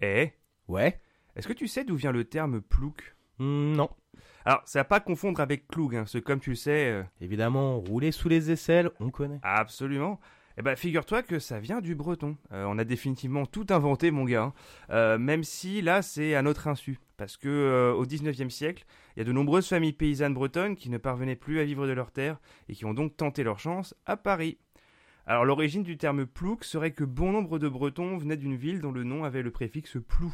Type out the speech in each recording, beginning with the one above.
Eh, Ouais est-ce que tu sais d'où vient le terme plouc? Hmm, Non. Alors, c'est à pas confondre avec cloug, hein, parce que comme tu le sais, euh, Évidemment, rouler sous les aisselles, on connaît. absolument. Eh ben, figure-toi que ça vient du breton. Euh, on a définitivement tout inventé, mon gars. hein. Euh, même si là, c'est à notre insu. Parce que euh, au 19e siècle, il y a de nombreuses familles paysannes bretonnes qui ne parvenaient plus à vivre de leurs terres et qui ont donc tenté leur chance à Paris. Alors, l'origine du terme plouc serait que bon nombre de Bretons venaient d'une ville dont le nom avait le préfixe plou,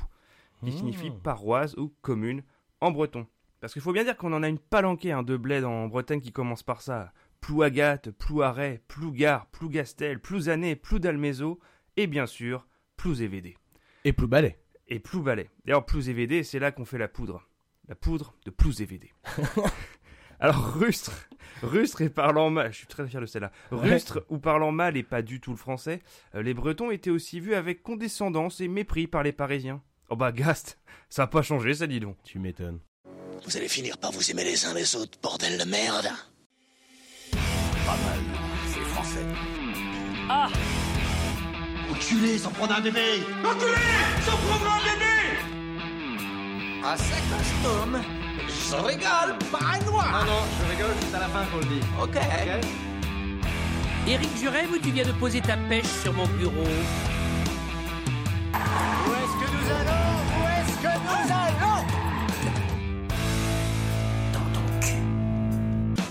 qui Hmm. signifie paroisse ou commune en breton. Parce qu'il faut bien dire qu'on en a une palanquée hein, de bled en Bretagne qui commence par ça. Plouagat, Plouaret, Plougar, Plougastel, Plouzané, Ploudalmézo et bien sûr Plouzévédé. Et plus balai. Et Plouvalet. D'ailleurs, Plouzévédé, c'est là qu'on fait la poudre. La poudre de Plouzévédé. Alors, rustre, rustre et parlant mal, je suis très fier de celle-là. Ouais. Rustre ou parlant mal et pas du tout le français, euh, les Bretons étaient aussi vus avec condescendance et mépris par les Parisiens. Oh bah, Gast, ça a pas changé, ça dis donc. Tu m'étonnes. Vous allez finir par vous aimer les uns les autres, bordel de merde. Pas mal, c'est français. Enculé, sans prendre un bébé Ah, ça costume Je rigole, pas à moi Non, non, je rigole juste à la fin, faut le dire. Ok. Éric, je rêve ou tu viens de poser ta pêche sur mon bureau Où est-ce que nous allons? Où est-ce que nous allons? Dans ton cul.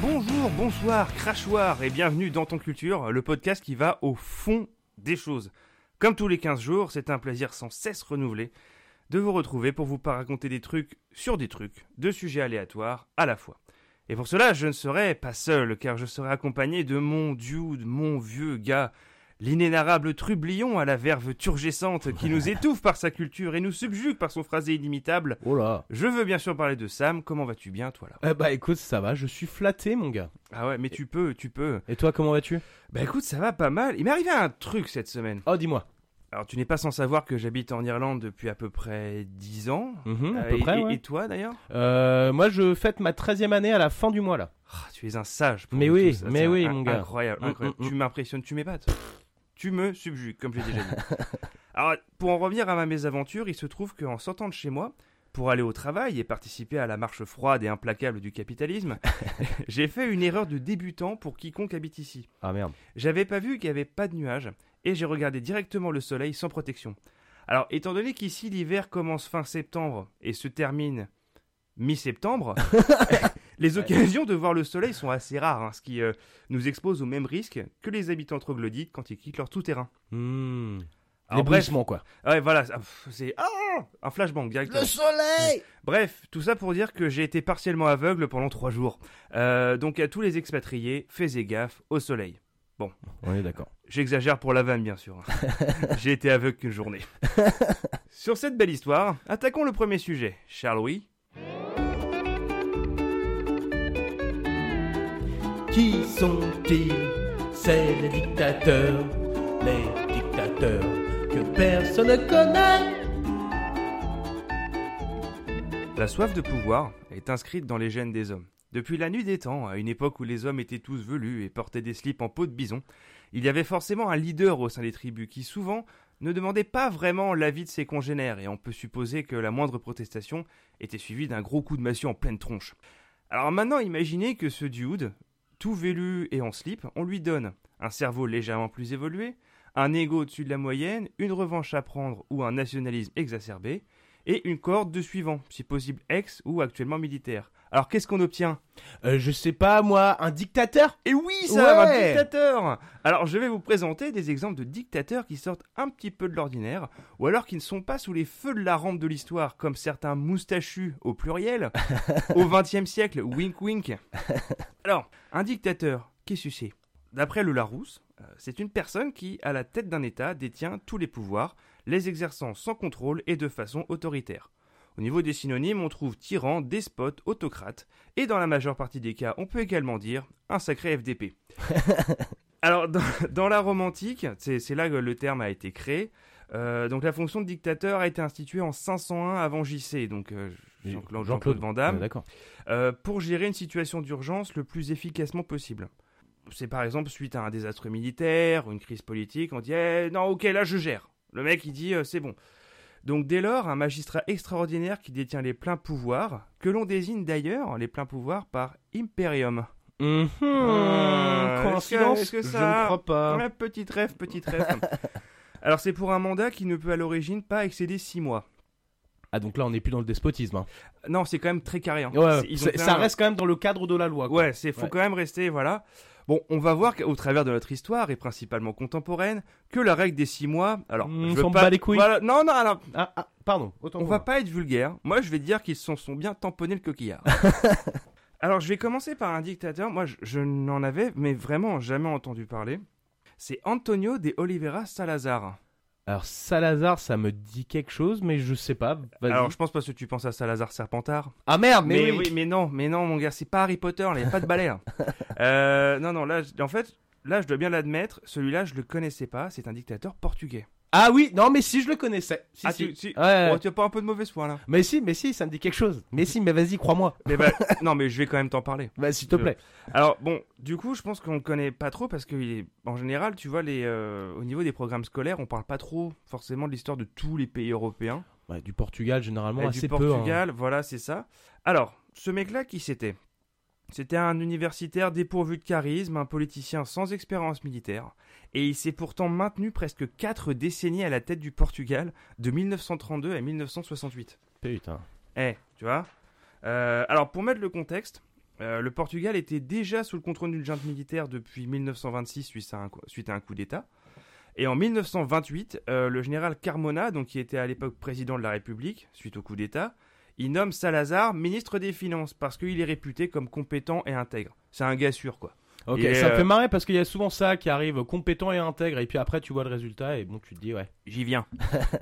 Bonjour, bonsoir, crachoir et bienvenue dans Ton Culture, le podcast qui va au fond des choses. Comme tous les 15 jours, c'est un plaisir sans cesse renouvelé de vous retrouver pour vous raconter des trucs sur des trucs, de sujets aléatoires à la fois. Et pour cela, je ne serai pas seul, car je serai accompagné de mon dude, mon vieux gars, l'inénarrable trublion à la verve turgescente qui nous étouffe par sa culture et nous subjugue par son phrasé inimitable. Oh là. Je veux bien sûr parler de Sam, comment vas-tu bien toi là? Eh bah écoute, ça va, je suis flatté mon gars. Ah ouais, mais tu peux, tu peux. Et toi, comment vas-tu? Bah écoute, ça va pas mal. Il m'est arrivé un truc cette semaine. Oh, dis-moi. Alors tu n'es pas sans savoir que j'habite en Irlande depuis à peu près 10 ans. Mhm, à Euh, peu et, près, et- ouais. et toi d'ailleurs? Euh, moi, je fête ma 13e année à la fin du mois là. Ah, Tu es un sage. pour Mais oui, mais oui, mon gars. Incroyable, Mm, incroyable. mm, mm. Tu m'impressionnes, tu m'épates. Tu me subjugues, comme je l'ai déjà dit. Alors pour en revenir à ma mésaventure, il se trouve qu'en sortant de chez moi, pour aller au travail et participer à la marche froide et implacable du capitalisme, j'ai fait une erreur de débutant pour quiconque habite ici. Ah merde. J'avais pas vu qu'il n'y avait pas de nuages et j'ai regardé directement le soleil sans protection. Alors, étant donné qu'ici l'hiver commence fin septembre et se termine mi-septembre, les occasions de voir le soleil sont assez rares, hein, ce qui euh, nous expose au même risque que les habitants troglodytes quand ils quittent leur tout-terrain. Hmm. L'éblouissement, quoi. ouais, voilà, c'est ah, un flashbang directement. Le soleil Bref, tout ça pour dire que j'ai été partiellement aveugle pendant trois jours. Euh, donc à tous les expatriés, faites gaffe au soleil. On est d'accord. J'exagère pour la vanne, bien sûr. J'ai été aveugle qu'une journée. Sur cette belle histoire, attaquons le premier sujet. Charles oui Qui sont-ils? C'est les dictateurs. Les dictateurs que personne ne connaît. La soif de pouvoir est inscrite dans les gènes des hommes. Depuis la nuit des temps, à une époque où les hommes étaient tous velus et portaient des slips en peau de bison, il y avait forcément un leader au sein des tribus qui souvent ne demandait pas vraiment l'avis de ses congénères et on peut supposer que la moindre protestation était suivie d'un gros coup de massue en pleine tronche. Alors maintenant imaginez que ce dude, tout velu et en slip, on lui donne un cerveau légèrement plus évolué, un ego au-dessus de la moyenne, une revanche à prendre ou un nationalisme exacerbé, et une cohorte de suivants, si possible ex ou actuellement militaire. Alors qu'est-ce qu'on obtient? Euh, je sais pas, moi, un dictateur? Et oui, ça, un Ouais. dictateur Alors je vais vous présenter des exemples de dictateurs qui sortent un petit peu de l'ordinaire, ou alors qui ne sont pas sous les feux de la rampe de l'histoire, comme certains moustachus au pluriel, au XXe siècle, wink wink. Alors, un dictateur, qu'est-ce que c'est? D'après le Larousse, euh, c'est une personne qui, à la tête d'un État, détient tous les pouvoirs, les exerçant sans contrôle et de façon autoritaire. Au niveau des synonymes, on trouve tyran, despote, autocrate, et dans la majeure partie des cas, on peut également dire un sacré FDP. Alors, dans, dans la Rome antique, c'est là que le terme a été créé. euh, donc, la fonction de dictateur a été instituée en 501 avant JC, donc euh, Jean-Claude Van Damme, Ouais, euh, pour gérer une situation d'urgence le plus efficacement possible. c'est par exemple suite à un désastre militaire ou une crise politique, on dit eh, non, ok, là je gère. Le mec il dit euh, c'est bon. Donc dès lors, un magistrat extraordinaire qui détient les pleins pouvoirs, que l'on désigne d'ailleurs les pleins pouvoirs par imperium. Mhm. Euh, Coïncidence est-ce que- est-ce que Je ça- ne crois pas. Ouais, petite rêve, petite rêve. Alors c'est pour un mandat qui ne peut à l'origine pas excéder 6 mois. Ah donc là on n'est plus dans le despotisme. hein. Non, c'est quand même très carré. hein. Ouais, ouais. C'est- ils ont C'est- fait ça reste quand même dans le cadre de la loi. quoi. Ouais, c'est faut Ouais. quand même rester voilà. Bon, on va voir qu'au travers de notre histoire et principalement contemporaine que la règle des six mois. Alors, Mmh, je veux s'en pas bat les couilles. Voilà, non, non, alors, Ah, ah, pardon. Autant on va moi. pas être vulgaire. Moi, je vais dire qu'ils se sont bien tamponnés le coquillard. alors, je vais commencer par un dictateur. Moi, je, je n'en avais, mais vraiment jamais entendu parler. C'est Antonio de Oliveira Salazar. Alors Salazar, ça me dit quelque chose, mais je sais pas. Vas-y. Alors, je pense parce que tu penses à Salazar Serpentard. Ah merde, mais, Mais, oui. oui. mais non, mais non, mon gars, c'est pas Harry Potter, là, y a pas de balai. Euh, non, non, là, je- en fait, là, je dois bien l'admettre, celui-là, je le connaissais pas, c'est un dictateur portugais. Ah oui, non, mais si je le connaissais. Si, ah, si. tu. Ouais. Oh, tu as pas un peu de mauvaise foi, là Mais si, mais si, ça me dit quelque chose. Mais si, mais vas-y, crois-moi. mais bah, Non, mais je vais quand même t'en parler. Bah, s'il te plaît. Alors, bon, du coup, je pense qu'on le connaît pas trop parce que, en général, tu vois, les, euh, au niveau des programmes scolaires, on parle pas trop forcément de l'histoire de tous les pays européens. Ouais, du Portugal, généralement, Euh, assez du peu. hein. Portugal, voilà, c'est ça. Alors, ce mec-là, qui c'était? C'était un universitaire dépourvu de charisme, un politicien sans expérience militaire, et il s'est pourtant maintenu presque quatre décennies à la tête du Portugal, de 1932 à 1968. Putain. Eh, tu vois? Euh, Alors, pour mettre le contexte, euh, le Portugal était déjà sous le contrôle d'une junte militaire depuis 1926 suite à un, coup- suite à un coup d'État. Et en 1928, euh, le général Carmona, donc qui était à l'époque président de la République, suite au coup d'État, il nomme Salazar ministre des Finances parce qu'il est réputé comme compétent et intègre. C'est un gars sûr, quoi. Ok, Et, ça me euh, fait marrer parce qu'il y a souvent ça qui arrive compétent et intègre, et puis après tu vois le résultat, et bon, tu te dis, ouais. J'y viens.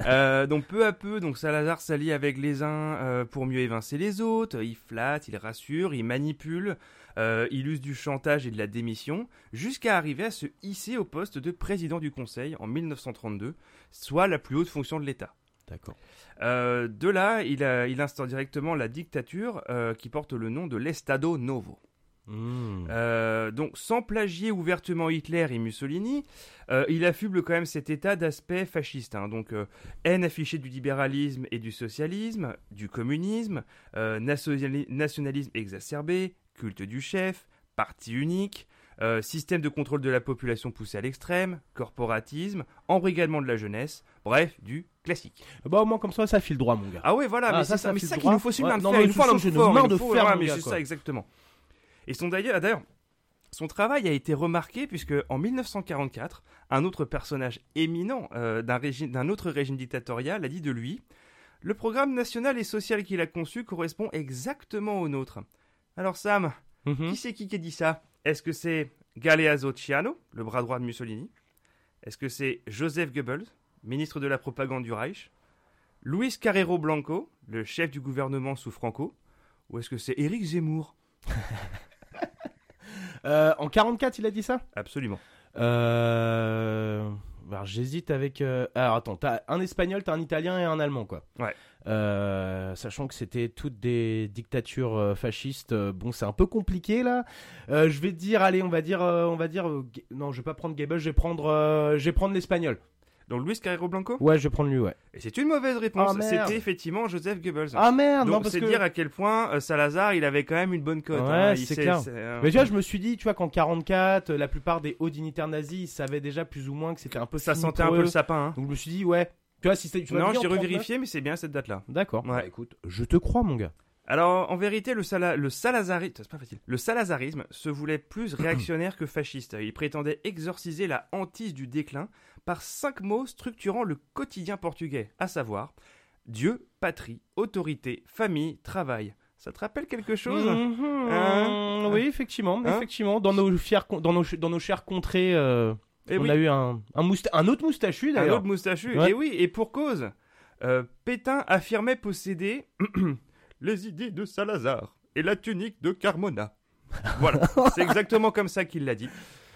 Euh, donc peu à peu, donc Salazar s'allie avec les uns euh, pour mieux évincer les autres. Il flatte, il rassure, il manipule, il use du chantage et de la démission, jusqu'à arriver à se hisser au poste de président du Conseil en 1932, soit la plus haute fonction de l'État. D'accord. Euh, de là, il, a- il instaure directement la dictature euh, qui porte le nom de l'Estado Novo. Mmh. Euh, donc, sans plagier ouvertement Hitler et Mussolini, il affuble quand même cet état d'aspect fasciste. hein. donc, haine affichée du libéralisme et du socialisme, du communisme, nationali- nationalisme exacerbé, culte du chef, parti unique, euh, système de contrôle de la population poussé à l'extrême, corporatisme, embrigadement de la jeunesse, bref, du classique. Bah, au moins, comme ça, ça file droit, mon gars. Ah ouais, voilà, Ah, mais ça, c'est ça ça, ça qu'il nous faut, c'est une main de non, fer, mais il nous faut une main de fer, mais c'est ça, exactement. Et son d'ailleurs, d'ailleurs, son travail a été remarqué puisque en 1944, un autre personnage éminent euh, d'un régime, d'un autre régime dictatorial a dit de lui le programme national et social qu'il a conçu correspond exactement au nôtre. Alors Sam, Mhm. qui c'est qui qui a dit ça? Est-ce que c'est Galeazzo Ciano, le bras droit de Mussolini? Est-ce que c'est Joseph Goebbels, ministre de la propagande du Reich Luis Carrero Blanco, le chef du gouvernement sous Franco Ou est-ce que c'est Éric Zemmour Euh, en 44, il a dit ça? Absolument. Euh... Alors, j'hésite avec. euh, Alors, attends, t'as un espagnol, t'as un italien et un allemand, quoi. Ouais. Euh, sachant que c'était toutes des dictatures euh, fascistes, bon, c'est un peu compliqué là. Je vais te dire, allez, on va dire, on va dire, non, je vais pas prendre Goebbels, je vais prendre, je vais prendre l'espagnol. Donc Luis Carrero Blanco Ouais, je vais prendre lui, ouais. Et c'est une mauvaise réponse. Ah. C'était effectivement Joseph Goebbels. Ah merde, non Donc parce c'est que. dire à quel point euh, Salazar, il avait quand même une bonne cote. Ouais, hein. Il c'est sait- clair. c'est, euh, Mais tu vois, je me suis dit, tu vois, qu'en 44, euh, la plupart des hauts dignitaires nazis, ils savaient déjà plus ou moins que c'était un peu ça sentait un peu eux. le sapin. hein. Donc je me suis dit, ouais. Tu vois, si m'as Non, j'ai 39. revérifié, mais c'est bien cette date-là. D'accord. Ouais. Bah, écoute, je te crois, mon gars. Alors, en vérité, le, sala- le salazarisme, c'est pas facile. Le salazarisme se voulait plus réactionnaire que fasciste. Il prétendait exorciser la hantise du déclin par cinq mots structurant le quotidien portugais, à savoir Dieu, patrie, autorité, famille, travail. Ça te rappelle quelque chose Mhm. Hein oui, effectivement, Hein effectivement. Dans nos fiers, dans nos, dans nos chères contrées, euh, Eh on oui, a eu un, un, mousta- un autre moustachu un d'ailleurs. autre moustachu. Ouais. Et oui, et pour cause. Euh, Pétain affirmait posséder les idées de Salazar et la tunique de Carmona. Voilà, c'est exactement comme ça qu'il l'a dit.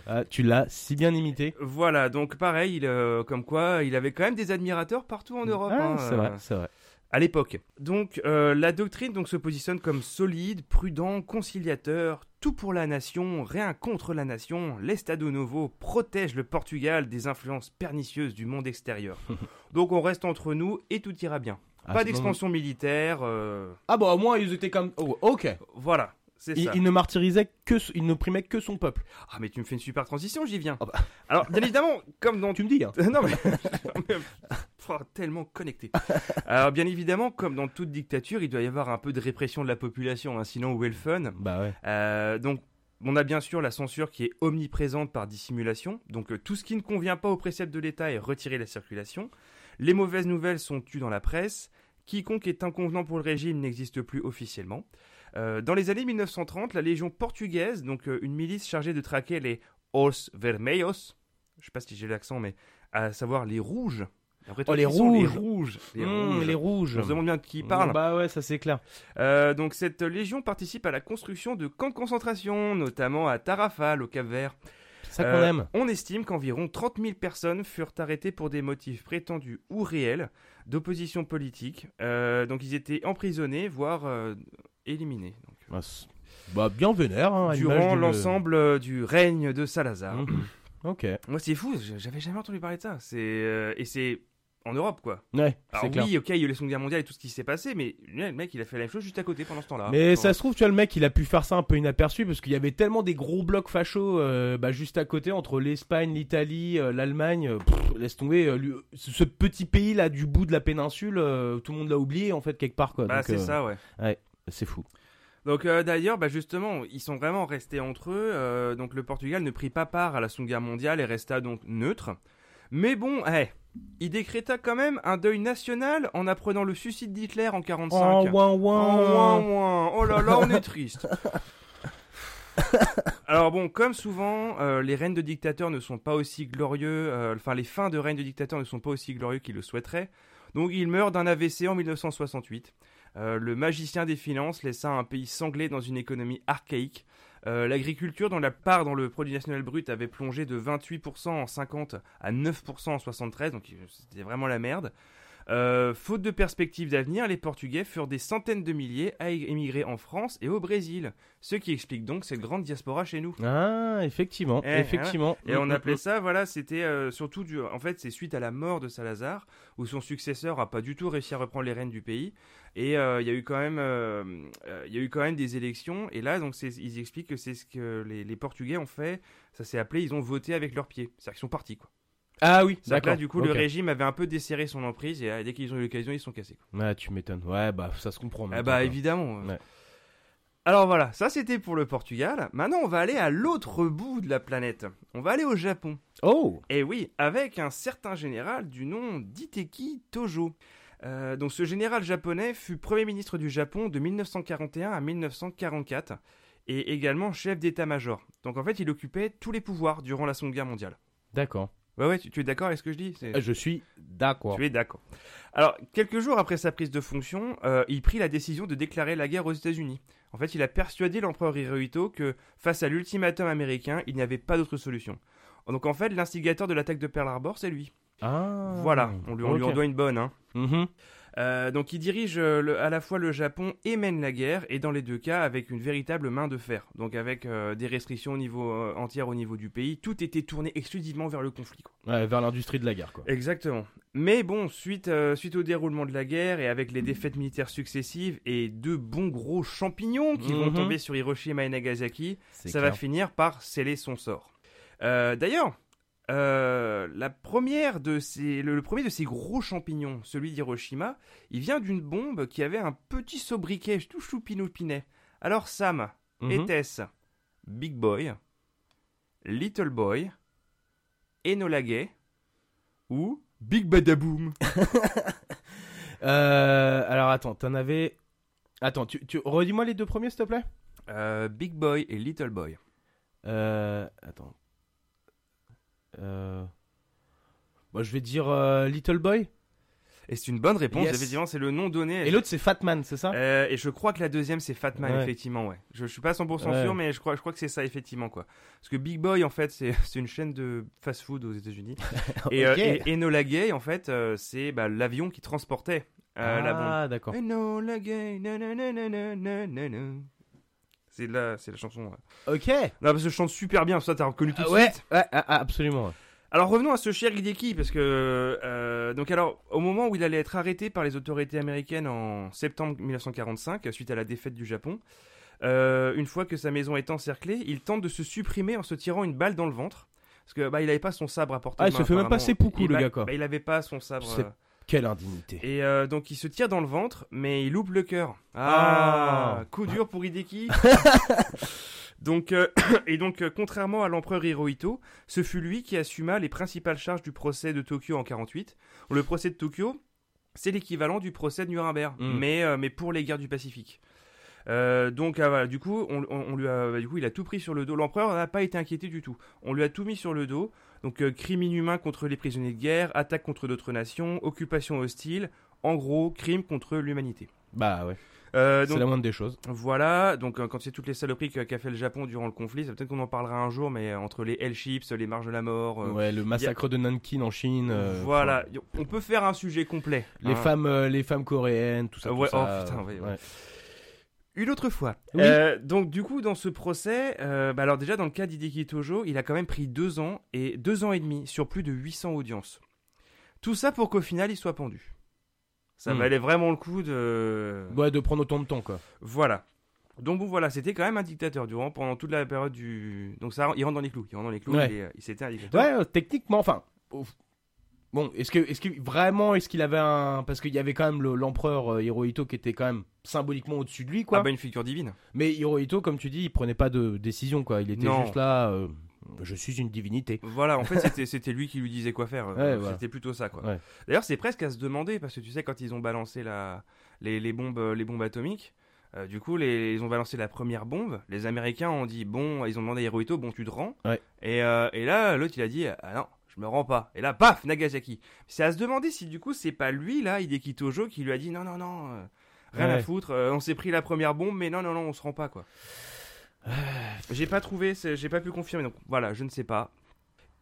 Ah, tu l'as si bien imité. Voilà, donc pareil, il, euh, comme quoi il avait quand même des admirateurs partout en Europe. Ah, hein, c'est euh, vrai, c'est vrai. à l'époque. Donc euh, la doctrine donc se positionne comme solide, prudent, conciliateur, tout pour la nation, rien contre la nation. L'Estado Novo protège le Portugal des influences pernicieuses du monde extérieur. donc on reste entre nous et tout ira bien. Ah, Pas d'expansion militaire, euh, Ah bah au moins ils étaient comme. Oh, ok. voilà, c'est Il, ça. il ne martyrisait que, il ne primait que son peuple. Ah mais tu me fais une super transition, j'y viens. Ah bah. Alors bien évidemment, comme dans Tu me dis. Hein. non mais, mais- Oh, tellement connecté. Alors bien évidemment, comme dans toute dictature, il doit y avoir un peu de répression de la population, hein, sinon où est le fun? Bah ouais. Euh, Donc on a bien sûr la censure qui est omniprésente par dissimulation. Donc euh, tout ce qui ne convient pas aux préceptes de l'État est retiré de la circulation. Les mauvaises nouvelles sont tues dans la presse. Quiconque est inconvenant pour le régime n'existe plus officiellement. Euh, dans les années 1930, la Légion portugaise, donc euh, une milice chargée de traquer les Os Vermelhos, je sais pas si j'ai l'accent, mais à savoir les rouges. Après, Oh, les sont Les rouges. rouges. Les Mmh, rouges. les rouges. On se demande bien de qui il parle. Bah ouais, ça c'est clair. Euh, donc cette légion participe à la construction de camps de concentration, notamment à Tarrafal, au Cap-Vert. C'est ça qu'on Euh, aime. On estime qu'environ 30 000 personnes furent arrêtées pour des motifs prétendus ou réels d'opposition politique. Euh, donc ils étaient emprisonnés, voire euh, éliminés. Donc, Bah, c'est- Bah bien vénère. Hein, durant du- l'ensemble euh, du règne de Salazar. Mhm. Ok. Moi c'est fou, j'avais jamais entendu parler de ça. C'est euh, et c'est en Europe quoi. Ouais, Alors clair. oui, ok, il y a eu la Seconde Guerre mondiale et tout ce qui s'est passé, mais le mec il a fait la même chose juste à côté pendant ce temps-là. Mais ça se trouve, tu vois, le mec, il a pu faire ça un peu inaperçu parce qu'il y avait tellement des gros blocs fachos euh, bah, juste à côté entre l'Espagne, l'Italie, euh, l'Allemagne. euh, laisse tomber. euh, lui- ce petit pays là du bout de la péninsule, euh, tout le monde l'a oublié en fait quelque part quoi. Bah c'est euh, ça ouais. C'est fou. Donc euh, d'ailleurs, bah, justement, ils sont vraiment restés entre eux. euh, donc le Portugal ne prit pas part à la Seconde Guerre mondiale et resta donc neutre. Mais bon, eh, il décréta quand même un deuil national en apprenant le suicide d'Hitler en 45. Oh, ouin, Oh, ouin. ouin, ouin. Oh là là, on est triste. Alors bon, comme souvent, euh, les règnes de dictateurs ne sont pas aussi glorieux, euh, enfin les fins de règne de dictateurs ne sont pas aussi glorieux qu'ils le souhaiteraient. Donc il meurt d'un AVC en 1968. Euh, le magicien des finances laissa un pays sanglé dans une économie archaïque. Euh, L'agriculture, dont la part dans le produit national brut avait plongé de 28% en 50 à 9% en 73, donc c'était vraiment la merde. Euh, faute de perspectives d'avenir, les Portugais furent des centaines de milliers à émigrer en France et au Brésil, ce qui explique donc cette grande diaspora chez nous. Ah, effectivement, Eh, effectivement. Et on Mm, appelait mm, ça, voilà, c'était euh, surtout du. En fait, c'est suite à la mort de Salazar, où son successeur a pas du tout réussi à reprendre les rênes du pays. Et euh, il y a eu quand même, il y a eu quand même des élections. Et là, donc, ils expliquent que c'est ce que les, les Portugais ont fait. Ça s'est appelé, ils ont voté avec leurs pieds. C'est-à-dire qu'ils sont partis, quoi. Ah oui, d'accord. là, du coup, le régime avait un peu desserré son emprise. Et euh, dès qu'ils ont eu l'occasion, ils sont cassés. Quoi. Ouais, tu m'étonnes. Ouais, bah ça se comprend. Ah bah quoi. évidemment. Ouais. Alors voilà, ça c'était pour le Portugal. Maintenant, on va aller à l'autre bout de la planète. On va aller au Japon. Oh Et oui, avec un certain général du nom d'Iteki Tojo. Euh, donc ce général japonais fut Premier ministre du Japon de 1941 à 1944 et également chef d'état-major. Donc en fait, il occupait tous les pouvoirs durant la Seconde Guerre mondiale. D'accord. Ouais, ouais, tu, tu es d'accord avec ce que je dis? Euh, Je suis d'accord. Tu es d'accord. Alors, quelques jours après sa prise de fonction, euh, il prit la décision de déclarer la guerre aux États-Unis. En fait, il a persuadé l'empereur Hirohito que, face à l'ultimatum américain, il n'y avait pas d'autre solution. Donc en fait, l'instigateur de l'attaque de Pearl Harbor, c'est lui. Ah. Voilà, on lui, on lui en doit une bonne. Hein. Mhm. Euh, donc il dirige euh, le- à la fois le Japon et mène la guerre, et dans les deux cas avec une véritable main de fer. Donc avec euh, des restrictions au niveau, euh, entières au niveau du pays, tout était tourné exclusivement vers le conflit. quoi. Ouais, vers l'industrie de la guerre, quoi. Exactement. Mais bon, suite, suite au déroulement de la guerre et avec les défaites militaires successives et deux bons gros champignons qui vont Mhm. tomber sur Hiroshima et Nagasaki, ça va finir par sceller son sort. D'ailleurs, euh, la première de ces, le, le premier de ces gros champignons, celui d'Hiroshima, il vient d'une bombe qui avait un petit sobriquet tout choupinoupinet. Alors Sam, Mhm. était-ce Big Boy, Little Boy, Enola Gay ou Big Badaboom? Euh, alors attends, t'en avais. Attends, tu, tu... redis-moi les deux premiers, s'il te plaît? Euh, Big Boy et Little Boy. Attends. Euh... Bon, je vais dire euh, Little Boy. Et c'est une bonne réponse, Yes. effectivement, c'est le nom donné. Et l'autre, c'est Fatman, c'est ça Euh, et je crois que la deuxième c'est Fatman Ouais. effectivement ouais. Je, je suis pas 100% Ouais. sûr mais je crois je crois que c'est ça effectivement quoi. Parce que Big Boy en fait c'est c'est une chaîne de fast-food aux États-Unis et, euh, Ok. et Enola Gay en fait euh, c'est bah, l'avion qui transportait euh, la bombe. ah, d'accord. All again, C'est la, c'est la chanson. Ok. Non, parce que je chante super bien, ça t'as reconnu tout de Ah ouais, suite. ouais, ah, ah, absolument. Alors revenons à ce cher Hideki, parce que euh, donc alors au moment où il allait être arrêté par les autorités américaines en septembre 1945 suite à la défaite du Japon, euh, une fois que sa maison est encerclée, il tente de se supprimer en se tirant une balle dans le ventre, parce que bah il avait pas son sabre à portée. Ah, de il se fait même pas Il- le bah- gars, quoi. bah, il avait pas son sabre. Quelle indignité. Et euh, donc il se tire dans le ventre, mais il loupe le cœur. Ah. Ah, coup dur pour Hideki. donc euh, et donc euh, contrairement à l'empereur Hirohito, ce fut lui qui assuma les principales charges du procès de Tokyo en 48. Le procès de Tokyo, c'est l'équivalent du procès de Nuremberg, Mm. mais euh, mais pour les guerres du Pacifique. Euh, donc ah, voilà, du coup, on, on- on lui a, bah, du coup, il a tout pris sur le dos. L'empereur n'a pas été inquiété du tout. On lui a tout mis sur le dos. Donc euh, crime inhumain contre les prisonniers de guerre, attaque contre d'autres nations, occupation hostile. En gros, crime contre l'humanité. Bah ouais. Euh, C'est la moindre des choses. voilà, donc euh, quand c'est toutes les saloperies qu'a fait le Japon durant le conflit, ça peut-être qu'on en parlera un jour, mais euh, entre les L-Chips, les marges de la mort, euh, ouais, le massacre de Nankin en Chine. euh, voilà, on peut faire un sujet complet. Les hein. femmes, les femmes coréennes, tout ça. Ouais, tout ça, oh, putain, ouais, ouais. ouais. Une autre fois. Oui. Euh, donc du coup, dans ce procès, euh, bah alors déjà dans le cas d'Hideki Tojo, il a quand même pris deux ans et deux ans et demi sur plus de 800 audiences. Tout ça pour qu'au final il soit pendu. Ça Hmm. valait vraiment le coup de. Ouais, de prendre autant de temps, quoi. Voilà. Donc bon voilà, c'était quand même un dictateur durant pendant toute la période du. Donc ça, il rentre dans les clous. Il rentre dans les clous. Ouais. Il, c'était un dictateur. Ouais, techniquement, enfin. ouf. Bon, est-ce que, est-ce que vraiment, est-ce qu'il avait un, parce qu'il y avait quand même le- l'empereur euh, Hirohito qui était quand même symboliquement au-dessus de lui, quoi. Ah bah une figure divine. Mais Hirohito, comme tu dis, il prenait pas de décision, quoi. Il était Non. juste là. euh, je suis une divinité. Voilà, en fait c'était c'était lui qui lui disait quoi faire. Ouais, voilà. C'était plutôt ça quoi. Ouais. D'ailleurs c'est presque à se demander parce que tu sais quand ils ont balancé la les, les bombes les bombes atomiques. euh, du coup, les, ils ont balancé la première bombe. Les Américains ont dit bon, ils ont demandé à Hirohito, bon, tu te rends? Ouais. Et, euh, et là, l'autre il a dit ah non, me rends pas. Et là, paf, Nagasaki. C'est à se demander si du coup c'est pas lui là, Hideki Tojo, qui lui a dit non non non, euh, rien à foutre. euh, on s'est pris la première bombe, mais non non non, on se rend pas quoi. J'ai pas trouvé, j'ai pas pu confirmer, donc voilà, je ne sais pas.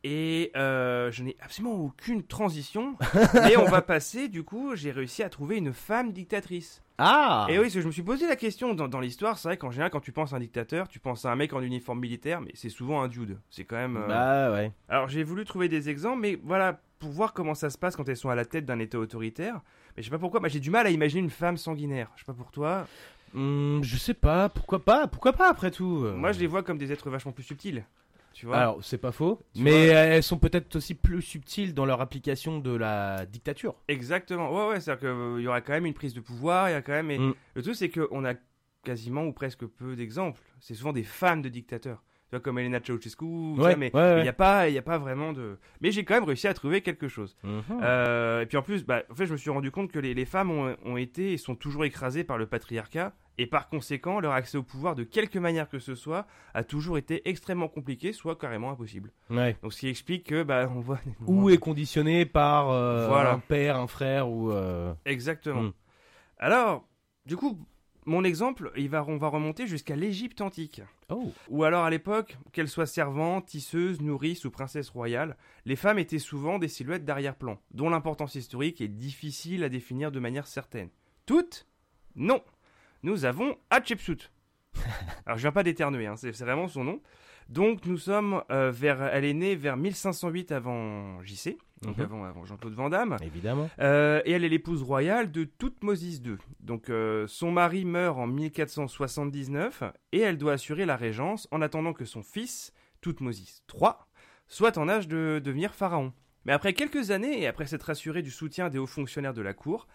Et euh, je n'ai absolument aucune transition. mais on va passer, du coup, j'ai réussi à trouver une femme dictatrice. Ah. Et oui, parce que je me suis posé la question dans, dans l'histoire. C'est vrai qu'en général, quand tu penses à un dictateur, tu penses à un mec en uniforme militaire, mais c'est souvent un dude. C'est quand même. euh, Bah ouais. Alors j'ai voulu trouver des exemples, mais voilà, pour voir comment ça se passe quand elles sont à la tête d'un État autoritaire. Mais je sais pas pourquoi, bah, j'ai du mal à imaginer une femme sanguinaire. Je sais pas pour toi. Hum, je sais pas. Pourquoi pas? Pourquoi pas après tout? Moi, je les vois comme des êtres vachement plus subtils. Tu vois Alors, c'est pas faux. Tu mais vois elles sont peut-être aussi plus subtiles dans leur application de la dictature. Exactement. Ouais, ouais, c'est-à-dire qu'il y aura quand même une prise de pouvoir, il y a quand même. mais Mm. Le truc, c'est qu'on a quasiment ou presque peu d'exemples. C'est souvent des femmes de dictateurs. Tu vois, comme Elena Ceausescu, Ouais, mais ouais, ouais. il n'y a, pas- il y a pas vraiment de. Mais j'ai quand même réussi à trouver quelque chose. Mhm. Euh, et puis en plus, bah, en fait, je me suis rendu compte que les, les femmes ont, ont été et sont toujours écrasées par le patriarcat. Et par conséquent, leur accès au pouvoir, de quelque manière que ce soit, a toujours été extrêmement compliqué, soit carrément impossible. Ouais. Donc ce qui explique que, bah, on voit. Ou est conditionné par euh, Voilà. un père, un frère ou. euh, Exactement. Mm. Alors, du coup, mon exemple, il va, on va remonter jusqu'à l'Égypte antique. Oh. Ou alors à l'époque, qu'elles soient servantes, tisseuses, nourrices ou princesses royales, les femmes étaient souvent des silhouettes d'arrière-plan, dont l'importance historique est difficile à définir de manière certaine. Toutes? Non. Nous avons Hatshepsut. Alors je viens pas d'éternuer, hein, c'est vraiment son nom. Donc nous sommes euh, vers, elle est née vers 1508 avant JC, donc Mhm. avant, avant Jean-Claude Van Damme. Évidemment. Euh, et elle est l'épouse royale de Toutmosis II. Donc euh, son mari meurt en 1479 et elle doit assurer la régence en attendant que son fils, Toutmosis III, soit en âge de devenir pharaon. Mais après quelques années et après s'être assuré du soutien des hauts fonctionnaires de la cour,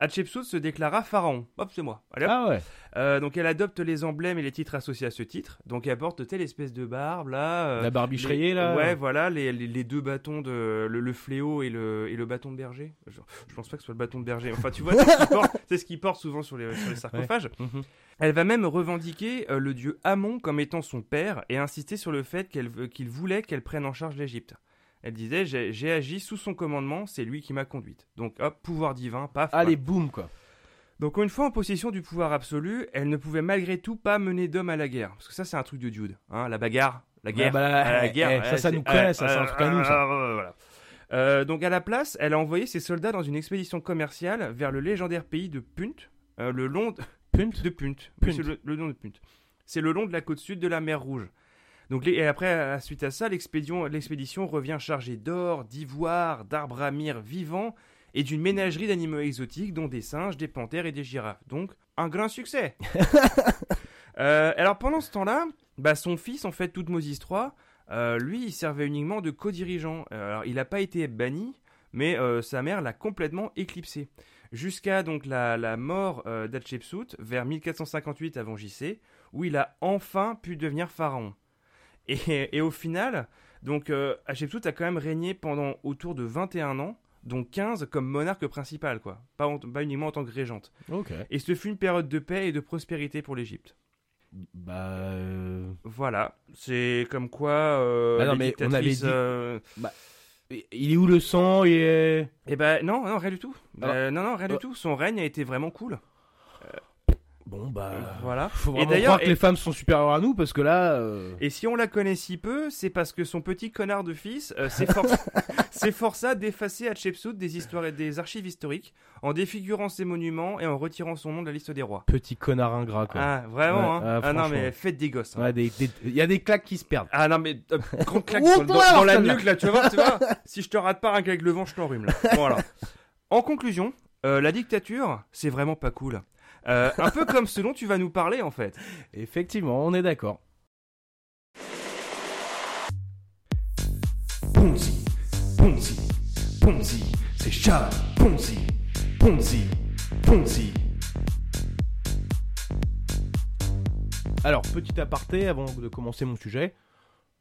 Hatshepsut se déclara pharaon. Hop, c'est moi. Allez, hop. Ah ouais. Euh, donc elle adopte les emblèmes et les titres associés à ce titre. Donc elle porte telle espèce de barbe là. euh, La barbiche les- rayée là. Ouais, voilà, les, les- les deux bâtons de le, le fléau et le, et le bâton de berger. Je, je pense pas que ce soit le bâton de berger. Enfin, tu vois, c'est ce qu'ils portent- c'est ce qu'ils portent souvent sur les, sur les sarcophages. Mhm. Elle va même revendiquer euh, le dieu Amon comme étant son père et insister sur le fait qu'il voulait qu'elle prenne en charge l'Égypte. Elle disait J'ai agi sous son commandement, c'est lui qui m'a conduite. Donc hop, pouvoir divin, paf. Allez, voilà. boum quoi. Donc une fois en possession du pouvoir absolu, elle ne pouvait malgré tout pas mener d'homme à la guerre. Parce que ça, c'est un truc de Dude. Hein, la bagarre, la guerre, Ah bah, la eh, guerre. eh, ça, ouais, ça nous connaît, ça, c'est un truc à nous, ça. ouais, voilà. Euh, donc à la place, elle a envoyé ses soldats dans une expédition commerciale vers le légendaire pays de Punt, euh, le long de... Punt de Punt. Punt. Oui, c'est le, le nom de Punt. C'est le long de la côte sud de la mer Rouge. Donc et après, à- suite à ça, l'expédition, revient chargée d'or, d'ivoire, d'arbres à myrrhe vivants et d'une ménagerie d'animaux exotiques, dont des singes, des panthères et des girafes. Donc un grand succès. Euh, alors pendant ce temps-là, bah, son fils, en fait, Toutmosis III, euh, lui, il servait uniquement de co-dirigeant. Euh, alors il n'a pas été banni, mais euh, sa mère l'a complètement éclipsé. Jusqu'à donc la, la mort d'Hatshepsut vers 1458 avant JC, où il a enfin pu devenir pharaon. Et, et au final, donc euh, Hatshepsut a quand même régné pendant autour de 21 ans, dont 15 comme monarque principal, quoi, pas, en- pas uniquement en tant que régente. Et ce fut une période de paix et de prospérité pour l'Égypte. Bah. euh, Voilà, c'est comme quoi euh, Bah non, mais on avait dit- euh, Il est où le sang? Il est. Eh ben non, non, rien du tout. Euh, non, non, rien du tout. Son règne a été vraiment cool. Bon, bah. Voilà. Faut Et vraiment d'ailleurs, croire que et- les femmes sont supérieures à nous parce que là. euh, Et si on la connaît si peu, c'est parce que son petit connard de fils euh, s'efforça d'effacer Hatshepsut des histoires et des archives historiques en défigurant ses monuments et en retirant son nom de la liste des rois. Petit connard ingrat, quoi. Ah, vraiment, Ouais, hein ah, Ah non, mais faites des gosses. hein. Ouais, des- des- Il y a des claques qui se perdent. Ah non, mais euh, grand claque Oh, dans, dans- la nuque, là, tu voir, tu vois. Si je te rate pas rien qu'avec le vent, je t'enrhume, là. Voilà. En conclusion, euh, la dictature, c'est vraiment pas cool. Euh, un peu comme ce dont tu vas nous parler, en fait. Effectivement, on est d'accord. Ponzi, Ponzi, Ponzi, c'est Charles Ponzi, Ponzi, Ponzi. Alors, petit aparté avant de commencer mon sujet.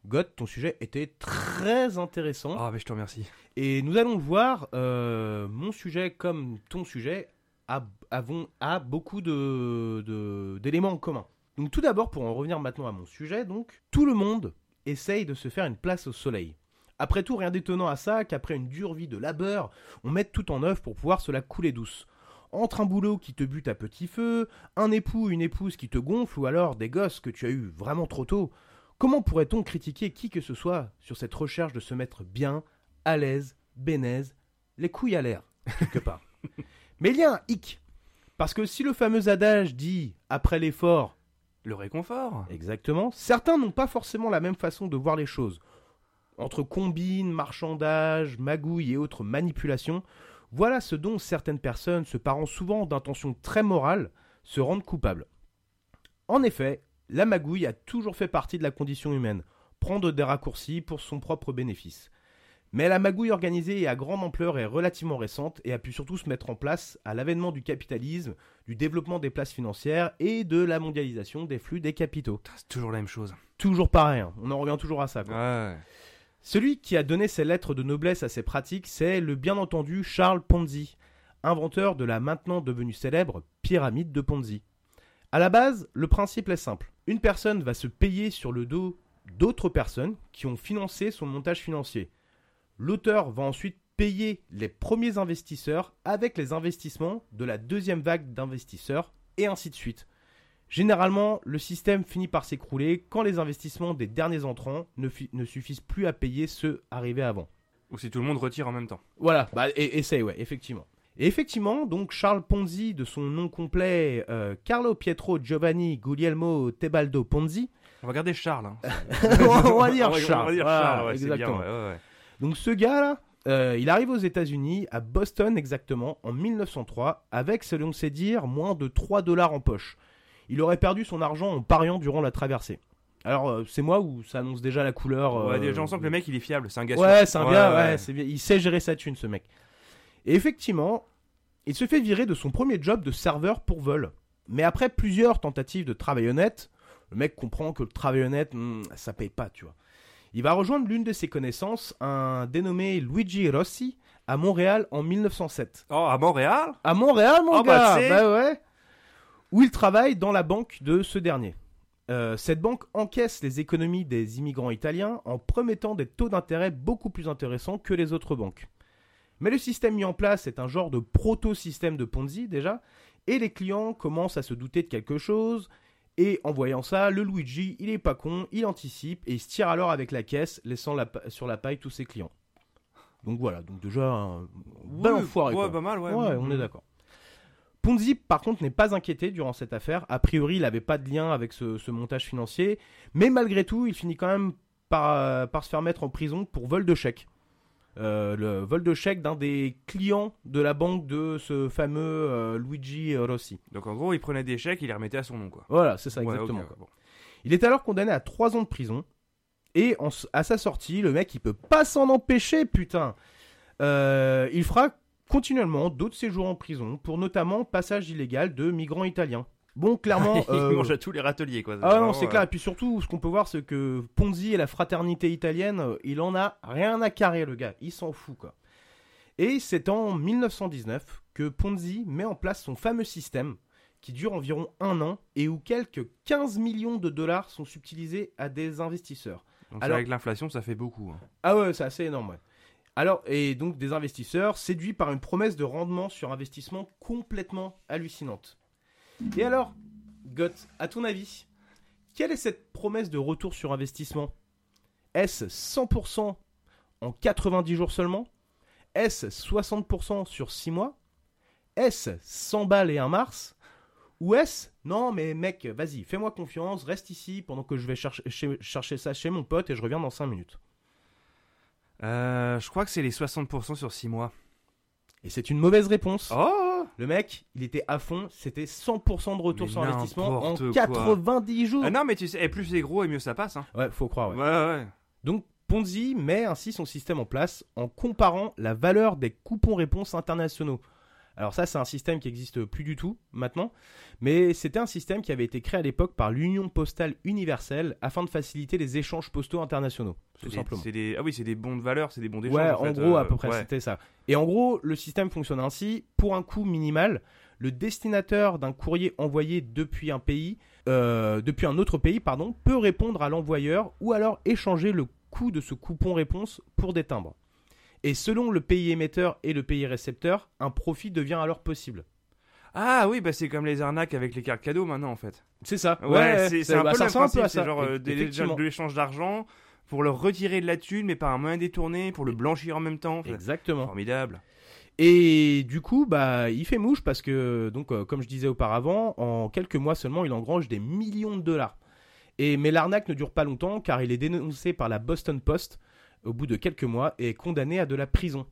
God, ton sujet était très intéressant. Ah, mais je te remercie. Et nous allons voir, euh, mon sujet comme ton sujet avons, beaucoup de- d'éléments en commun. Donc tout d'abord, pour en revenir maintenant à mon sujet, donc, tout le monde essaye de se faire une place au soleil. Après tout, rien d'étonnant à ça qu'après une dure vie de labeur, on mette tout en œuvre pour pouvoir se la couler douce. Entre un boulot qui te bute à petit feu, un époux ou une épouse qui te gonfle, ou alors des gosses que tu as eu vraiment trop tôt, comment pourrait-on critiquer qui que ce soit sur cette recherche de se mettre bien, à l'aise, bénaise, les couilles à l'air, quelque part? Mais il y a un hic. Parce que si le fameux adage dit après l'effort, Le réconfort. exactement, certains n'ont pas forcément la même façon de voir les choses. Entre combines, marchandage, magouilles et autres manipulations, voilà ce dont certaines personnes, se parant souvent d'intentions très morales, se rendent coupables. En effet, la magouille a toujours fait partie de la condition humaine, prendre des raccourcis pour son propre bénéfice. Mais la magouille organisée et à grande ampleur est relativement récente et a pu surtout se mettre en place à l'avènement du capitalisme, du développement des places financières et de la mondialisation des flux des capitaux. C'est toujours la même chose. Toujours pareil, hein. on en revient toujours à ça. quoi. Ouais. Celui qui a donné ses lettres de noblesse à ces pratiques, c'est le bien entendu Charles Ponzi, inventeur de la maintenant devenue célèbre pyramide de Ponzi. À la base, le principe est simple. Une personne va se payer sur le dos d'autres personnes qui ont financé son montage financier. L'auteur va ensuite payer les premiers investisseurs avec les investissements de la deuxième vague d'investisseurs et ainsi de suite. Généralement, le système finit par s'écrouler quand les investissements des derniers entrants ne, fi- ne suffisent plus à payer ceux arrivés avant. Ou si tout le monde retire en même temps. Voilà, bah, et, essaye, ouais, effectivement. Et effectivement, donc Charles Ponzi, de son nom complet, euh, Carlo Pietro Giovanni Guglielmo Tebaldo Ponzi, On va garder Charles. hein. on va dire Charles. On va dire Voilà, Charles, ouais, c'est bien. exactement. ouais, ouais. Donc ce gars-là, euh, il arrive aux États-Unis, à Boston exactement, en 1903, avec, selon ses dires, moins de 3 dollars en poche. Il aurait perdu son argent en pariant durant la traversée. Alors, euh, c'est moi ou ça annonce déjà la couleur Ouais, déjà, on sent que le mec, il est fiable. C'est un gars Ouais, c'est un gars, ouais, c'est bien. Il sait gérer sa thune, ce mec. Et effectivement, il se fait virer de son premier job de serveur pour vol. Mais après plusieurs tentatives de travail honnête, le mec comprend que le travail honnête, hmm, ça paye pas, tu vois. Il va rejoindre l'une de ses connaissances, un dénommé Luigi Rossi, à Montréal en 1907. Oh, à Montréal? À Montréal, mon Oh, bah, gars c'est- Bah ouais Où il travaille dans la banque de ce dernier. Euh, cette banque encaisse les économies des immigrants italiens en promettant des taux d'intérêt beaucoup plus intéressants que les autres banques. Mais le système mis en place est un genre de proto-système de Ponzi déjà, et les clients commencent à se douter de quelque chose, et en voyant ça, le Luigi, il est pas con, il anticipe, et il se tire alors avec la caisse, laissant la sur la paille tous ses clients. Donc voilà, donc déjà un bel Oui, enfoiré. Ouais, quoi. pas mal, ouais. Ouais, on Mm. est d'accord. Ponzi, par contre, n'est pas inquiété durant cette affaire. A priori, il n'avait pas de lien avec ce, ce montage financier. Mais malgré tout, il finit quand même par, euh, par se faire mettre en prison pour vol de chèque. Euh, le vol de chèque d'un des clients de la banque de ce fameux euh, Luigi Rossi. Donc en gros, il prenait des chèques, il les remettait à son nom, quoi. Voilà, c'est ça Ouais, exactement. ok, quoi. bon. Il est alors condamné à 3 ans de prison. Et en à sa sortie, le mec, il peut pas s'en empêcher, putain. Euh, il fera continuellement d'autres séjours en prison pour notamment passage illégal de migrants italiens. Bon, clairement. il euh, mange à tous les râteliers, quoi. ah non, c'est euh, clair. Et puis surtout, ce qu'on peut voir, c'est que Ponzi et la fraternité italienne, euh, il en a rien à carrer, le gars. Il s'en fout, quoi. Et c'est en 1919 que Ponzi met en place son fameux système qui dure environ un an et où quelques 15 millions de dollars sont subtilisés à des investisseurs. Donc Alors- avec l'inflation, ça fait beaucoup. hein. Ah ouais, c'est assez énorme, ouais. Alors, et donc des investisseurs séduits par une promesse de rendement sur investissement complètement hallucinante. Et alors, Goth, à ton avis, quelle est cette promesse de retour sur investissement? Est-ce 100% en 90 jours seulement? Est-ce 60% sur 6 mois? Est-ce 100 balles et un mars? Ou est-ce Non, mais mec, vas-y, fais-moi confiance, reste ici pendant que je vais chercher ça chez mon pote et je reviens dans 5 minutes. Euh, je crois que c'est les 60% sur 6 mois. Et c'est une mauvaise réponse. Oh Le mec, il était à fond, c'était 100% de retour Mais sur investissement en n'importe quoi. 90 jours. Ah Non, mais tu sais, et plus c'est gros et mieux ça passe. Hein. Ouais, faut croire, ouais. Ouais, ouais. Donc Ponzi met ainsi son système en place en comparant la valeur des coupons réponses internationaux. Alors ça, c'est un système qui existe plus du tout maintenant, mais c'était un système qui avait été créé à l'époque par l'Union postale universelle afin de faciliter les échanges postaux internationaux, tout des- simplement. des- Ah oui, c'est des bons de valeur, c'est des bons d'échange. Ouais, en, gros, euh, à peu près, ouais. c'était ça. Et en gros, le système fonctionne ainsi. Pour un coût minimal, le destinateur d'un courrier envoyé depuis un pays, euh, depuis un autre pays, pardon, peut répondre à l'envoyeur ou alors échanger le coût de ce coupon réponse pour des timbres. Et selon le pays émetteur et le pays récepteur, un profit devient alors possible. Ah oui, bah c'est comme les arnaques avec les cartes cadeaux maintenant en fait. C'est ça. Ouais, c'est c'est un bah, peu ça le principe, c'est genre euh, des- de l'échange d'argent pour leur retirer de la thune, mais par un moyen détourné, pour le blanchir en même temps. Enfin, Exactement. Formidable. Et du coup, bah, il fait mouche parce que, donc, euh, comme je disais auparavant, en quelques mois seulement, il engrange des millions de dollars. Et mais l'arnaque ne dure pas longtemps car il est dénoncé par la Boston Post au bout de quelques mois et est condamné à de la prison.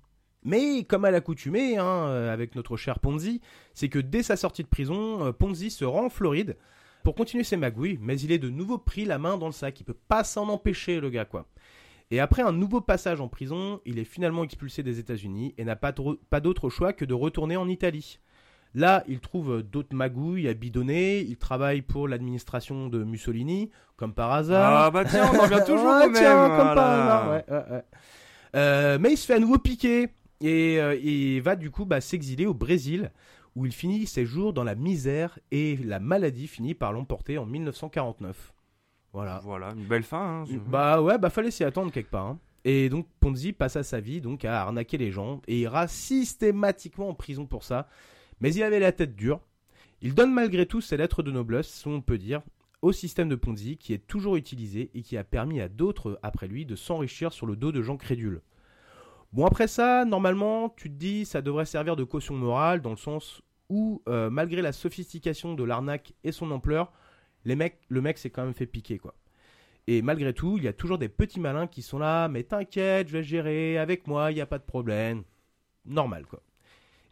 Mais comme à l'accoutumée, hein, euh, avec notre cher Ponzi, c'est que dès sa sortie de prison, euh, Ponzi se rend en Floride pour continuer ses magouilles, mais il est de nouveau pris la main dans le sac. Il peut pas s'en empêcher, le gars, quoi. Et après un nouveau passage en prison, il est finalement expulsé des États-Unis et n'a pas, pas d'autre choix que de retourner en Italie. Là, il trouve d'autres magouilles à bidonner. Il travaille pour l'administration de Mussolini, comme par hasard. Ah bah tiens, on en revient toujours au même. tiens, comme par hasard, ouais, ouais, ouais. Euh, mais il se fait à nouveau piquer et euh, il va du coup bah, s'exiler au Brésil où il finit ses jours dans la misère et la maladie finit par l'emporter en 1949. Voilà. Voilà, une belle fin. Hein, Bah ouais, bah fallait s'y attendre quelque part. hein. Et donc Ponzi passa sa vie donc à arnaquer les gens et ira systématiquement en prison pour ça. Mais il avait la tête dure. Il donne malgré tout ses lettres de noblesse, si on peut dire, au système de Ponzi qui est toujours utilisé et qui a permis à d'autres après lui de s'enrichir sur le dos de gens crédules. Bon après ça, normalement, tu te dis ça devrait servir de caution morale dans le sens où euh, malgré la sophistication de l'arnaque et son ampleur, le mec s'est quand même fait piquer quoi. Et malgré tout, il y a toujours des petits malins qui sont là, mais t'inquiète, je vais gérer, avec moi, il n'y a pas de problème. Normal, quoi.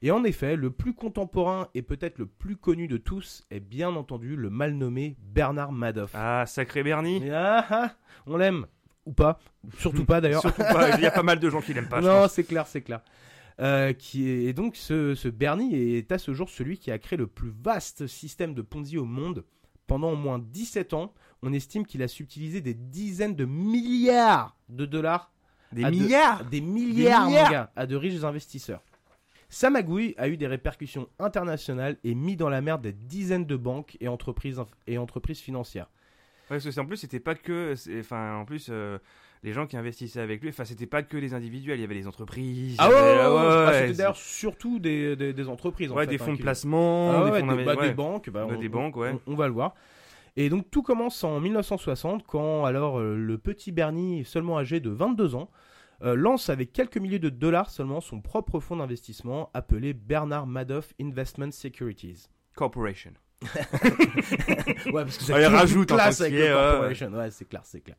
Et en effet, le plus contemporain et peut-être le plus connu de tous est bien entendu le mal nommé Bernard Madoff. Ah, sacré Bernie. Ah, ah, on l'aime. Ou pas. Surtout pas d'ailleurs. Surtout pas, il y a pas mal de gens qui l'aiment pas. non, c'est clair, c'est clair. Euh, qui est, et donc ce, ce Bernie est à ce jour celui qui a créé le plus vaste système de Ponzi au monde. Pendant au moins 17 ans, on estime qu'il a subtilisé des dizaines de milliards de dollars Des à de- milliards des milliards, milliards mon gars, à de riches investisseurs. Sa magouille a eu des répercussions internationales et mis dans la merde des dizaines de banques et entreprises, et entreprises financières. Ouais, parce que en plus, c'était pas que. Enfin, en plus, euh, les gens qui investissaient avec lui, enfin, c'était pas que des individuels, il y avait des entreprises. Ah il y ouais, avait- ouais, ouais, ouais, ah, ouais, c'était d'ailleurs surtout des, des, des entreprises. en Ouais, fait, des hein, fonds de placement, Ah des fonds bah, banques. bah, Ouais, on, des banques, ouais. on- on va le voir. Et donc tout commence en 1960 quand alors euh, le petit Bernie, seulement âgé de 22 ans, euh, lance avec quelques milliers de dollars seulement son propre fonds d'investissement appelé Bernard Madoff Investment Securities. Corporation. ouais, parce que Ouais, rajoute classe avec le est, ouais, corporation. Ouais, c'est clair, c'est clair.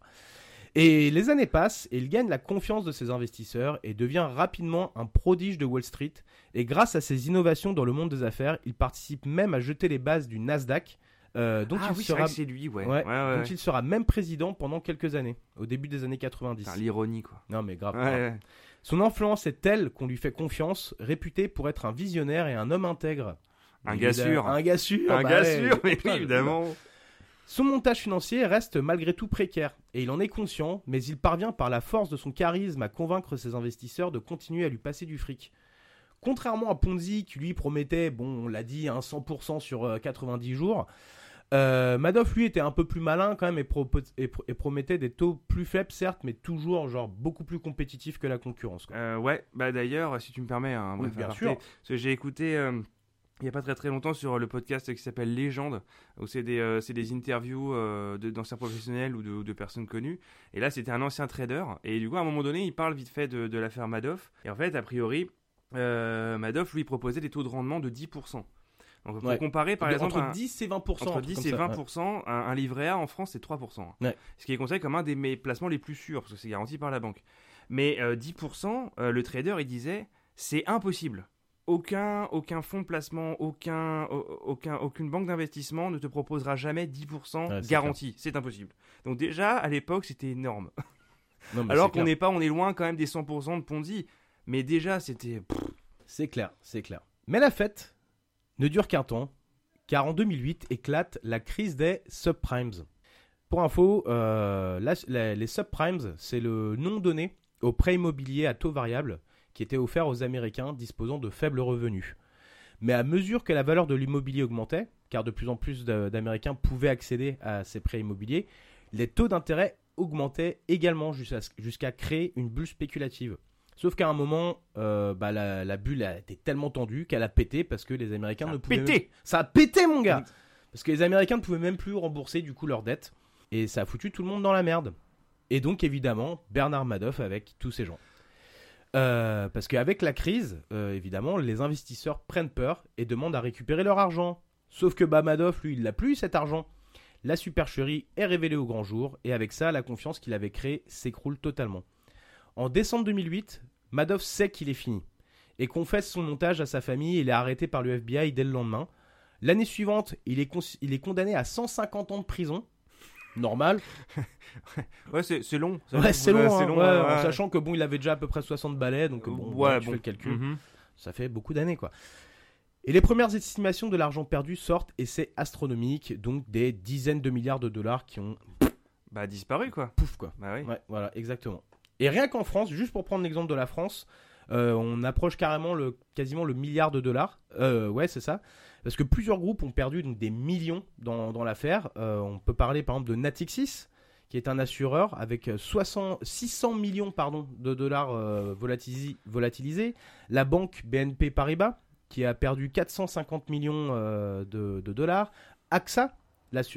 Et les années passent et il gagne la confiance de ses investisseurs et devient rapidement un prodige de Wall Street. Et grâce à ses innovations dans le monde des affaires, il participe même à jeter les bases du Nasdaq, euh, dont, ah il oui, sera, que c'est lui, ouais. ouais, Ouais, ouais, dont il sera même président pendant quelques années, au début des années 90. Putain, L'ironie, quoi. non mais grave. Son influence est telle qu'on lui fait confiance, réputé pour être un visionnaire et un homme intègre. Un gars sûr. Un gars sûr. Un bah gars sûr, mais putain, oui, évidemment. son montage financier reste malgré tout précaire, et il en est conscient, mais il parvient par la force de son charisme à convaincre ses investisseurs de continuer à lui passer du fric. Contrairement à Ponzi qui lui promettait, bon on l'a dit, un 100% sur euh, 90 jours, euh, Madoff lui était un peu plus malin quand même et, propo- et pro- et promettait des taux plus faibles certes, mais toujours genre beaucoup plus compétitifs que la concurrence. quoi. Euh, ouais, bah d'ailleurs, si tu me permets, un Oui, bref bien aparté, sûr. parce que j'ai écouté euh, il y a pas très très longtemps sur le podcast qui s'appelle Légende, où c'est des, euh, des interviews euh, d'anciens professionnels ou de, de personnes connues. Et là, c'était un ancien trader. Et du coup, à un moment donné, il parle vite fait de, de l'affaire Madoff. Et en fait, a priori, euh, Madoff lui proposait des taux de rendement de 10%. Donc, pour Ouais. comparer, par exemple, entre un- 10 et 20%. entre un truc 10 comme et ça, 20%, un, un livret A en France, c'est 3%. Ouais. Ce qui est considéré comme un des mes placements les plus sûrs, parce que c'est garanti par la banque. Mais euh, 10%, euh, le trader, il disait, c'est impossible. Aucun, aucun fonds de placement, aucun, au- aucun, aucune banque d'investissement ne te proposera jamais 10% Ouais, c'est garanti. C'est impossible. Donc déjà, à l'époque, c'était énorme. Non, Alors qu'on n'est pas, on est loin quand même des 100% de Ponzi. Mais déjà, c'était... C'est clair, c'est clair. Mais la fête ne dure qu'un temps, car en 2008 éclate la crise des subprimes. Pour info, euh, les subprimes, c'est le nom donné aux prêts immobiliers à taux variable qui étaient offerts aux Américains disposant de faibles revenus. Mais à mesure que la valeur de l'immobilier augmentait, car de plus en plus d'Américains pouvaient accéder à ces prêts immobiliers, les taux d'intérêt augmentaient également jusqu'à créer une bulle spéculative. Sauf qu'à un moment, euh, bah, la, la bulle a été tellement tendue qu'elle a pété parce que les Américains Ça ne pouvaient. pété. même- Ça a pété, mon gars Parce que les Américains ne pouvaient même plus rembourser du coup leurs dettes. Et ça a foutu tout le monde dans la merde. Et donc, évidemment, Bernard Madoff avec tous ces gens. Euh, parce qu'avec la crise, euh, évidemment, les investisseurs prennent peur et demandent à récupérer leur argent. Sauf que bah, Madoff, lui, il n'a plus cet argent. La supercherie est révélée au grand jour et avec ça, la confiance qu'il avait créée s'écroule totalement. En décembre 2008, Madoff sait qu'il est fini et confesse son montage à sa famille et il est arrêté par le FBI dès le lendemain. L'année suivante, il est, il est condamné à 150 ans de prison. Normal. Ouais, c'est long. Ouais, c'est long, hein, ouais, ouais, en sachant que bon, il avait déjà à peu près 60 balais, donc bon, Ouais, tu bon. fais le calcul. Mhm. Ça fait beaucoup d'années, quoi. Et les premières estimations de l'argent perdu sortent et c'est astronomique, donc des dizaines de milliards de dollars qui ont Bah, disparu, quoi. pouf, quoi. Bah oui. Ouais, voilà, exactement. Et rien qu'en France, juste pour prendre l'exemple de la France, euh, on approche carrément le, quasiment le milliard de dollars. Euh, ouais, c'est ça. Parce que plusieurs groupes ont perdu des millions dans, dans l'affaire. Euh, on peut parler par exemple de Natixis, qui est un assureur avec 60, 600 millions pardon, de dollars euh, volatilisés. La banque BNP Paribas, qui a perdu 450 millions de, dollars. AXA,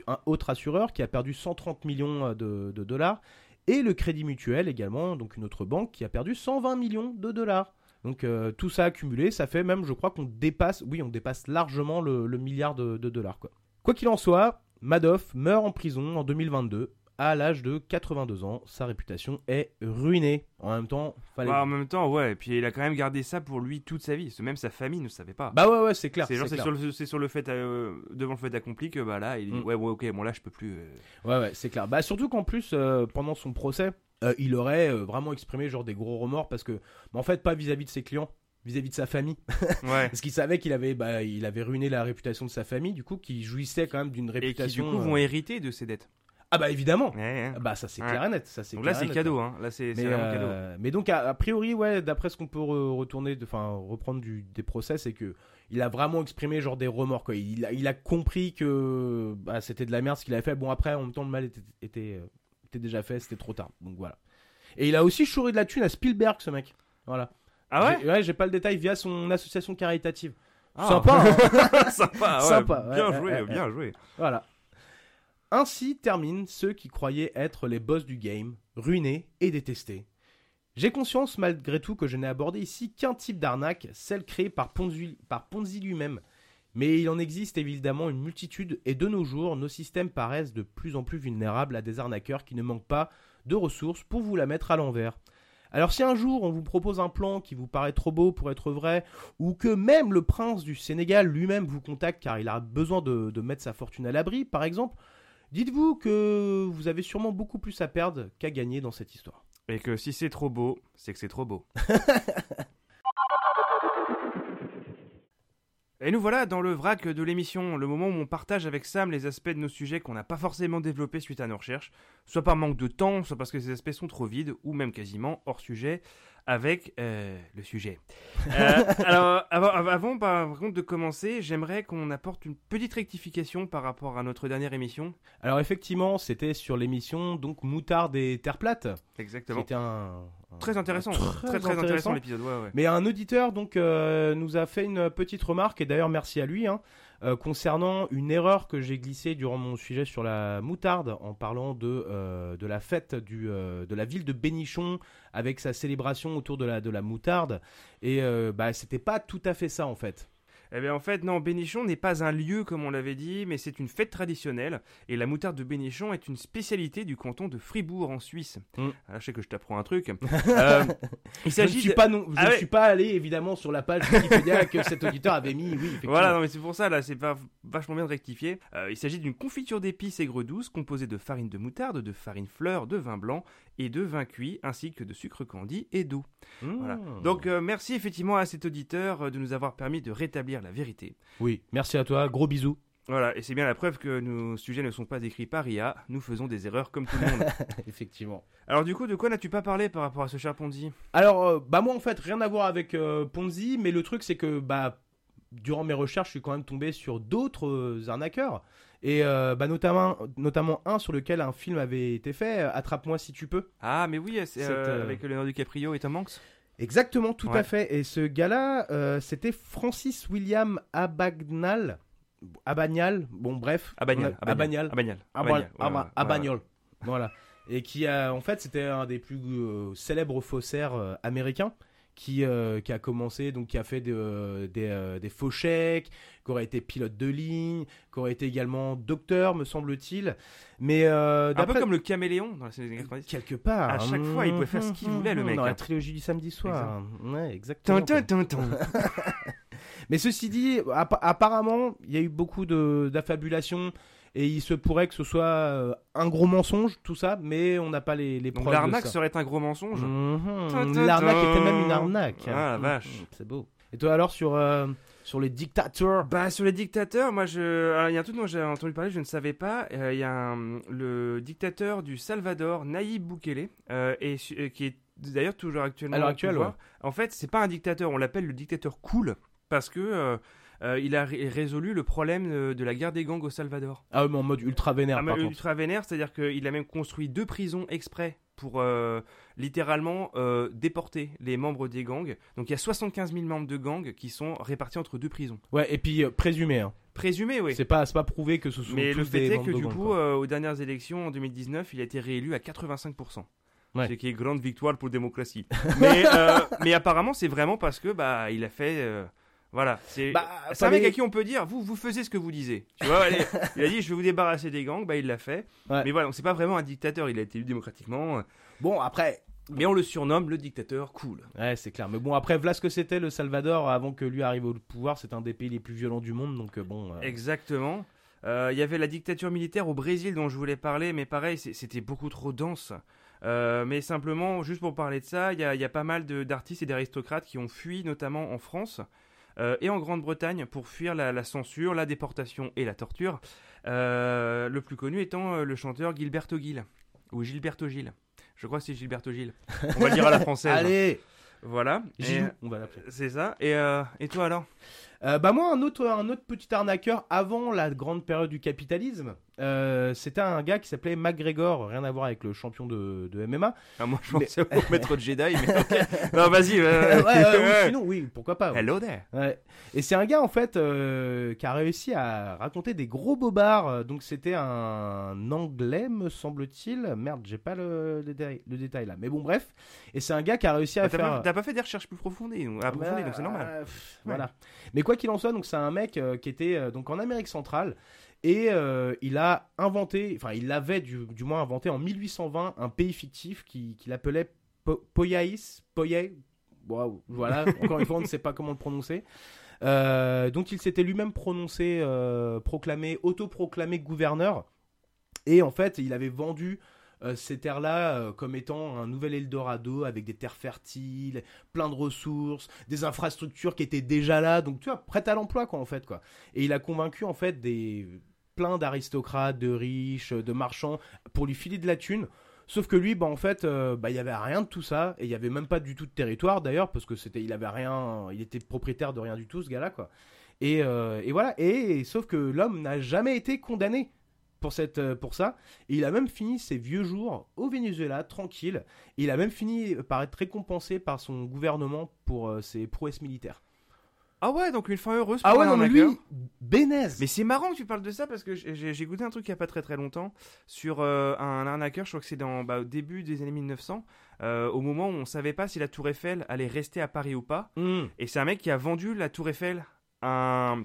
un autre assureur, qui a perdu 130 millions de dollars et le Crédit Mutuel également, donc une autre banque qui a perdu 120 millions de dollars. Donc euh, tout ça accumulé, ça fait même, je crois qu'on dépasse, oui, on dépasse largement le, milliard de, dollars. Quoi. quoi qu'il en soit, Madoff meurt en prison en 2022 à l'âge de 82 ans. Sa réputation est ruinée. En même temps, fallait. Bah, en même temps, ouais. Et puis il a quand même gardé ça pour lui toute sa vie. Parce que même sa famille ne savait pas. Bah ouais, ouais, c'est clair. c'est genre sur le c'est sur le fait euh, devant le fait accompli que bah là il dit Mm. ouais ouais ok bon là je peux plus. euh. Ouais, ouais, c'est clair. Bah, surtout qu'en plus, euh, pendant son procès, il aurait vraiment exprimé genre des gros remords parce que, bah, en fait, pas vis-à-vis de ses clients, vis-à-vis de sa famille. Ouais. Parce qu'il savait qu'il avait, bah, il avait ruiné la réputation de sa famille, du coup, qui jouissait quand même d'une Et qui du réputation. coup euh, vont hériter de ses dettes. Ah bah évidemment. Ouais, ouais. Ah Bah ça c'est clair et net. Ça c'est Donc là c'est cadeau hein. Là c'est cadeau. euh, mais donc a, a priori ouais d'après ce qu'on peut re- retourner enfin reprendre du, des procès c'est que il a vraiment exprimé genre des remords quoi il a, il a compris que bah, c'était de la merde ce qu'il avait fait bon après en même temps le mal était, était, euh, était déjà fait c'était trop tard donc voilà et il a aussi chouré de la thune à Spielberg ce mec voilà Ah ouais. Ouais j'ai pas le détail via son association caritative Ah. sympa hein Sympa. ouais. Sympa, ouais, Bien ouais, joué bien joué. Voilà. Ainsi terminent ceux qui croyaient être les boss du game, ruinés et détestés. J'ai conscience malgré tout que je n'ai abordé ici qu'un type d'arnaque, celle créée par Ponzi, lui-même. Mais il en existe évidemment une multitude et de nos jours, nos systèmes paraissent de plus en plus vulnérables à des arnaqueurs qui ne manquent pas de ressources pour vous la mettre à l'envers. Alors si un jour on vous propose un plan qui vous paraît trop beau pour être vrai, ou que même le prince du Sénégal lui-même vous contacte car il a besoin de mettre sa fortune à l'abri, par exemple, dites-vous que vous avez sûrement beaucoup plus à perdre qu'à gagner dans cette histoire. Et que si c'est trop beau, c'est que c'est trop beau. Et nous voilà dans le vrac de l'émission, le moment où on partage avec Sam les aspects de nos sujets qu'on n'a pas forcément développés suite à nos recherches, soit par manque de temps, soit parce que ces aspects sont trop vides, ou même quasiment hors sujet avec euh, le sujet. Euh, alors, avant, avant, par contre de commencer, j'aimerais qu'on apporte une petite rectification par rapport à notre dernière émission. Alors effectivement, c'était sur l'émission donc Moutarde et Terre plate, Exactement. était un, un- Très intéressant. Très Très très, intéressant intéressant. l'épisode. Ouais, ouais. Mais un auditeur donc euh, nous a fait une petite remarque et d'ailleurs merci à lui hein, euh, concernant une erreur que j'ai glissée durant mon sujet sur la moutarde en parlant de euh, de la fête euh, de la ville de Bénichon avec sa célébration autour de la de la moutarde et bah c'était pas tout à fait ça en fait. Eh bien en fait non, Bénichon n'est pas un lieu comme on l'avait dit, mais c'est une fête traditionnelle et la moutarde de Bénichon est une spécialité du canton de Fribourg en Suisse. Mm. Ah, je sais que je t'apprends un truc. Euh, il Je ne s'agit suis de- pas non, je Ah ne ouais. suis pas allé évidemment sur la page Wikipédia que cet auditeur avait mis oui effectivement. Voilà, non, mais c'est pour ça, là, c'est pas vachement bien de rectifier. Euh, il s'agit d'une confiture d'épices aigres douces composée de farine de moutarde, de farine fleur, de vin blanc et de vin cuit, ainsi que de sucre candi et d'eau. Voilà. Donc, euh, merci effectivement à cet auditeur de nous avoir permis de rétablir la vérité. oui, merci à toi, gros bisous. Voilà, et c'est bien la preuve que nos sujets ne sont pas écrits par IA, nous faisons des erreurs comme tout le monde. effectivement. Alors du coup, de quoi n'as-tu pas parlé par rapport à ce cher Ponzi? Alors, euh, bah moi en fait, rien à voir avec euh, Ponzi, mais le truc c'est que bah durant mes recherches, je suis quand même tombé sur d'autres euh, arnaqueurs et bah notamment notamment un sur lequel un film avait été fait, Attrape-moi si tu peux. Ah, mais oui, c'est avec Leonardo DiCaprio et Tom Hanks Exactement, tout Ouais. à fait. Et ce gars-là, euh, c'était Francis William Abagnale. Abagnale, bon bref. Abagnale. On a- Abagnale. Abagnale. Aba- Abagnale, ouais, Aba- ouais, ouais, Abagnale. Voilà. Et qui a, en fait, c'était un des plus euh, célèbres faussaires euh, américains qui, euh, qui a commencé, donc qui a fait de- euh, des, euh, des faux chèques, qui aurait été pilote de ligne, qui aurait été également docteur, me semble-t-il. Mais Un peu comme le caméléon dans années 90. quelque part. À chaque fois, il pouvait faire ce qu'il voulait, le mec, Dans hein. la trilogie du samedi soir. Ouais, exactement. Mais ceci dit, appa- apparemment, il y a eu beaucoup de- d'affabulations et il se pourrait que ce soit euh, un gros mensonge, tout ça, mais on n'a pas les, les preuves. l'arnaque serait un gros mensonge. Mhm. L'arnaque était même une arnaque. Ah, la vache. C'est beau. Et toi alors sur, euh, sur les dictateurs? Bah sur les dictateurs, moi je, alors, il y a un truc dont j'ai entendu parler, je ne savais pas. Euh, Il y a un- le dictateur du Salvador, Nayib Bukele, euh, et, euh, qui est d'ailleurs toujours actuellement actuelle, pouvoir. En fait, c'est pas un dictateur, on l'appelle le dictateur cool parce que euh, euh, il a ré- résolu le problème de, de la guerre des gangs au Salvador. Ah mais en mode ultra vénère Ah, par contre. ultra vénère, c'est-à-dire qu'il a même construit deux prisons exprès pour euh, littéralement euh, déporter les membres des gangs. Donc il y a 75 000 membres de gangs qui sont répartis entre deux prisons. Ouais, et puis euh, présumé. Hein. Présumés, oui. C'est pas, pas prouvé que ce sont Mais tous le fait des est que du gang, coup, euh, aux dernières élections en 2019, il a été réélu à 85%. Ouais. Ce qui est grande victoire pour la démocratie. mais, euh, mais apparemment, c'est vraiment parce que bah il a fait. Voilà, c'est Bah, c'est un mec à qui on peut dire vous vous faisiez ce que vous disiez. Tu vois, allez, il a dit je vais vous débarrasser des gangs, bah il l'a fait. Ouais. Mais voilà, c'est pas vraiment un dictateur, il a été élu démocratiquement. Bon, après, Mais on le surnomme le dictateur cool. Ouais, c'est clair. Mais bon, après, voilà ce que c'était le Salvador avant que lui arrive au pouvoir. C'est un des pays les plus violents du monde, donc euh, bon. euh, Exactement. Euh, Il y avait la dictature militaire au Brésil dont je voulais parler, mais pareil, c'était beaucoup trop dense. Euh, mais simplement, juste pour parler de ça, il y a, il y a pas mal d'artistes et d'aristocrates qui ont fui, notamment en France et en Grande-Bretagne, pour fuir la, la censure, la déportation et la torture. Euh, le plus connu étant euh, le chanteur Gilberto Gil, ou Gilberto Gil. Je crois que c'est Gilberto Gil. On va le dire à la française. Allez, Voilà. Gilou, on va l'appeler. C'est ça. Et, euh, et toi alors? Euh, bah moi un autre un autre petit arnaqueur avant la grande période du capitalisme, euh, c'était un gars qui s'appelait McGregor, rien à voir avec le champion de, de MMA. Ah, moi, je pensais au maître Jedi, mais ok. Non, vas-y. euh, ouais, sinon oui, pourquoi pas. ouais. Hello there. Ouais. Et c'est un gars en fait euh, qui a réussi à raconter des gros bobards. Euh, Donc c'était un anglais me semble-t-il. Merde, j'ai pas le, le détail, le détail là. Mais bon bref. Et c'est un gars qui a réussi à Ah, T'as faire. pas, t'as pas fait des recherches plus approfondies, donc, approfondies, donc c'est normal. Euh, pff, Voilà. Mais quoi qu'il en soit, donc c'est un mec euh, qui était euh, donc en Amérique centrale et euh, il a inventé, enfin il avait du, du moins inventé en 1820 un pays fictif qui- qu'il appelait Po- Poyaïs, Poyais. Waouh, voilà. Encore une fois, on ne sait pas comment le prononcer. Euh, donc il s'était lui-même prononcé, euh, proclamé, autoproclamé gouverneur. Et en fait, il avait vendu euh, ces terres-là euh, comme étant un nouvel Eldorado avec des terres fertiles, plein de ressources, des infrastructures qui étaient déjà là, donc tu vois, prêtes à l'emploi quoi en fait quoi. Et il a convaincu en fait des plein d'aristocrates, de riches, de marchands pour lui filer de la thune. Sauf que lui, bah en fait, euh, bah il y avait rien de tout ça et il y avait même pas du tout de territoire d'ailleurs parce que c'était, il avait rien, il était propriétaire de rien du tout ce gars-là quoi. Et, et voilà. Et sauf que l'homme n'a jamais été condamné pour cette, euh, pour ça. Et il a même fini ses vieux jours au Venezuela tranquille. Et il a même fini par être récompensé par son gouvernement pour euh, ses prouesses militaires. Ah ouais, donc une fin heureuse Ah pour ouais, un non, mais lui, bénèze. Mais c'est marrant que tu parles de ça parce que j'ai écouté un truc il y a pas très très longtemps sur euh, un arnaqueur, je crois que c'est dans bah, au début des années 1900, euh, au moment où on savait pas si la Tour Eiffel allait rester à Paris ou pas. Hmm. Et c'est un mec qui a vendu la Tour Eiffel à un,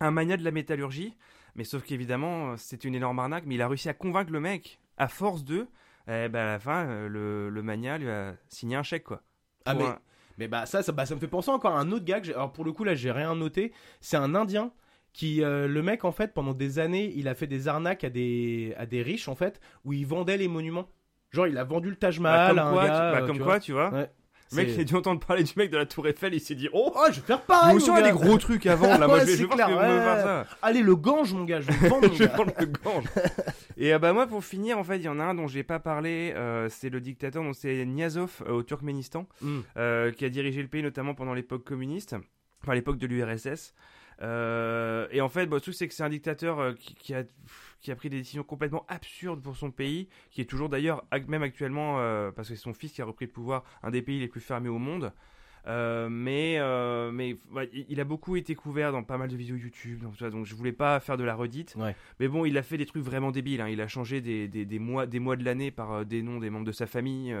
un mania de la métallurgie. Mais sauf qu'évidemment, euh, c'était une énorme arnaque. Mais il a réussi à convaincre le mec, à force de. Eh ben à la fin, euh, le, le mania lui a signé un chèque, quoi. Ah mais, un- mais bah ça, ça, bah, ça me fait penser encore à un autre j'ai- alors pour le coup là j'ai rien noté, c'est un indien qui euh, le mec en fait pendant des années il a fait des arnaques à des à des riches en fait où il vendait les monuments. Genre il a vendu le Taj Bah, Mahal comme à un quoi, gars, tu, bah, comme tu quoi, vois. tu vois. Ouais. Le mec, il a dû entendre parler du mec de la Tour Eiffel, il s'est dit Oh, Oh, je vais faire pareil. Moi aussi, on a des gros trucs vendre là. Moi, Ouais, je vais, je clair, faire ça. Allez le gange mon gars, je vais vendre. mon je vais gars. prendre le gange. Et euh, bah moi pour finir en fait il y en a un dont j'ai pas parlé, euh, c'est le dictateur donc c'est Niazov euh, au Turkménistan Hmm. euh, qui a dirigé le pays notamment pendant l'époque communiste, enfin l'époque de l'URSS. Et en fait bah, le truc c'est que c'est un dictateur qui, qui a qui a pris des décisions complètement absurdes pour son pays, qui est toujours d'ailleurs même actuellement euh, parce que c'est son fils qui a repris le pouvoir, un des pays les plus fermés au monde. Euh, mais euh, mais ouais, il a beaucoup été couvert dans pas mal de vidéos YouTube, donc, donc je voulais pas faire de la redite. Ouais. Mais bon, il a fait des trucs vraiment débiles. hein. Il a changé des, des, des mois, des mois de l'année par euh, des noms des membres de sa famille.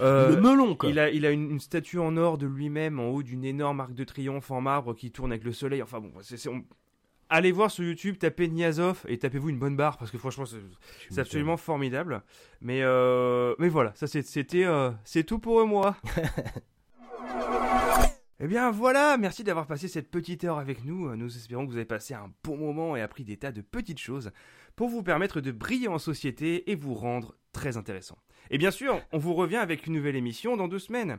le melon quoi. il a, il a une, une statue en or de lui-même en haut d'une énorme arc de triomphe en marbre qui tourne avec le soleil. Enfin bon, c'est, c'est- on- allez voir sur YouTube, tapez Niazov et tapez-vous une bonne barre parce que franchement, c'est, absolument formidable. Mais, euh, mais voilà, ça c'était, euh, c'est tout pour moi. Eh bien voilà, merci d'avoir passé cette petite heure avec nous. Nous espérons que vous avez passé un bon moment et appris des tas de petites choses pour vous permettre de briller en société et vous rendre très intéressant. Et bien sûr, on vous revient avec une nouvelle émission dans deux semaines.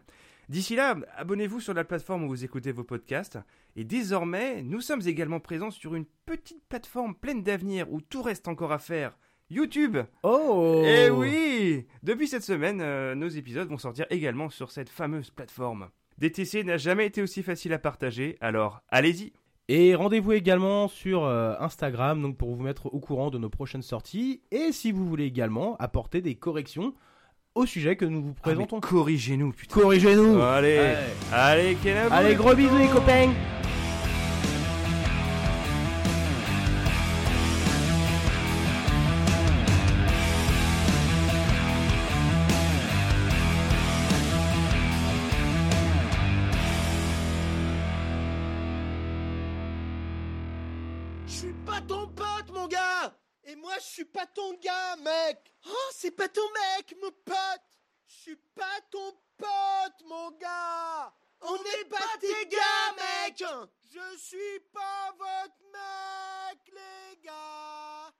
D'ici là, abonnez-vous sur la plateforme où vous écoutez vos podcasts. Et désormais, nous sommes également présents sur une petite plateforme pleine d'avenir où tout reste encore à faire. YouTube Oh. Eh oui Depuis cette semaine, euh, nos épisodes vont sortir également sur cette fameuse plateforme. DTC n'a jamais été aussi facile à partager, alors allez-y Et rendez-vous également sur euh, Instagram donc pour vous mettre au courant de nos prochaines sorties et si vous voulez également apporter des corrections au sujet que nous vous présentons. Ah, Corrigez-nous, putain Corrigez-nous. Allez. Allez, Kenavo Allez, gros bisous les copains. Je suis pas ton gars, mec. Oh, c'est pas ton mec, mon pote. Je suis pas ton pote, mon gars. On n'est pas tes gars, mec. Je suis pas votre mec, les gars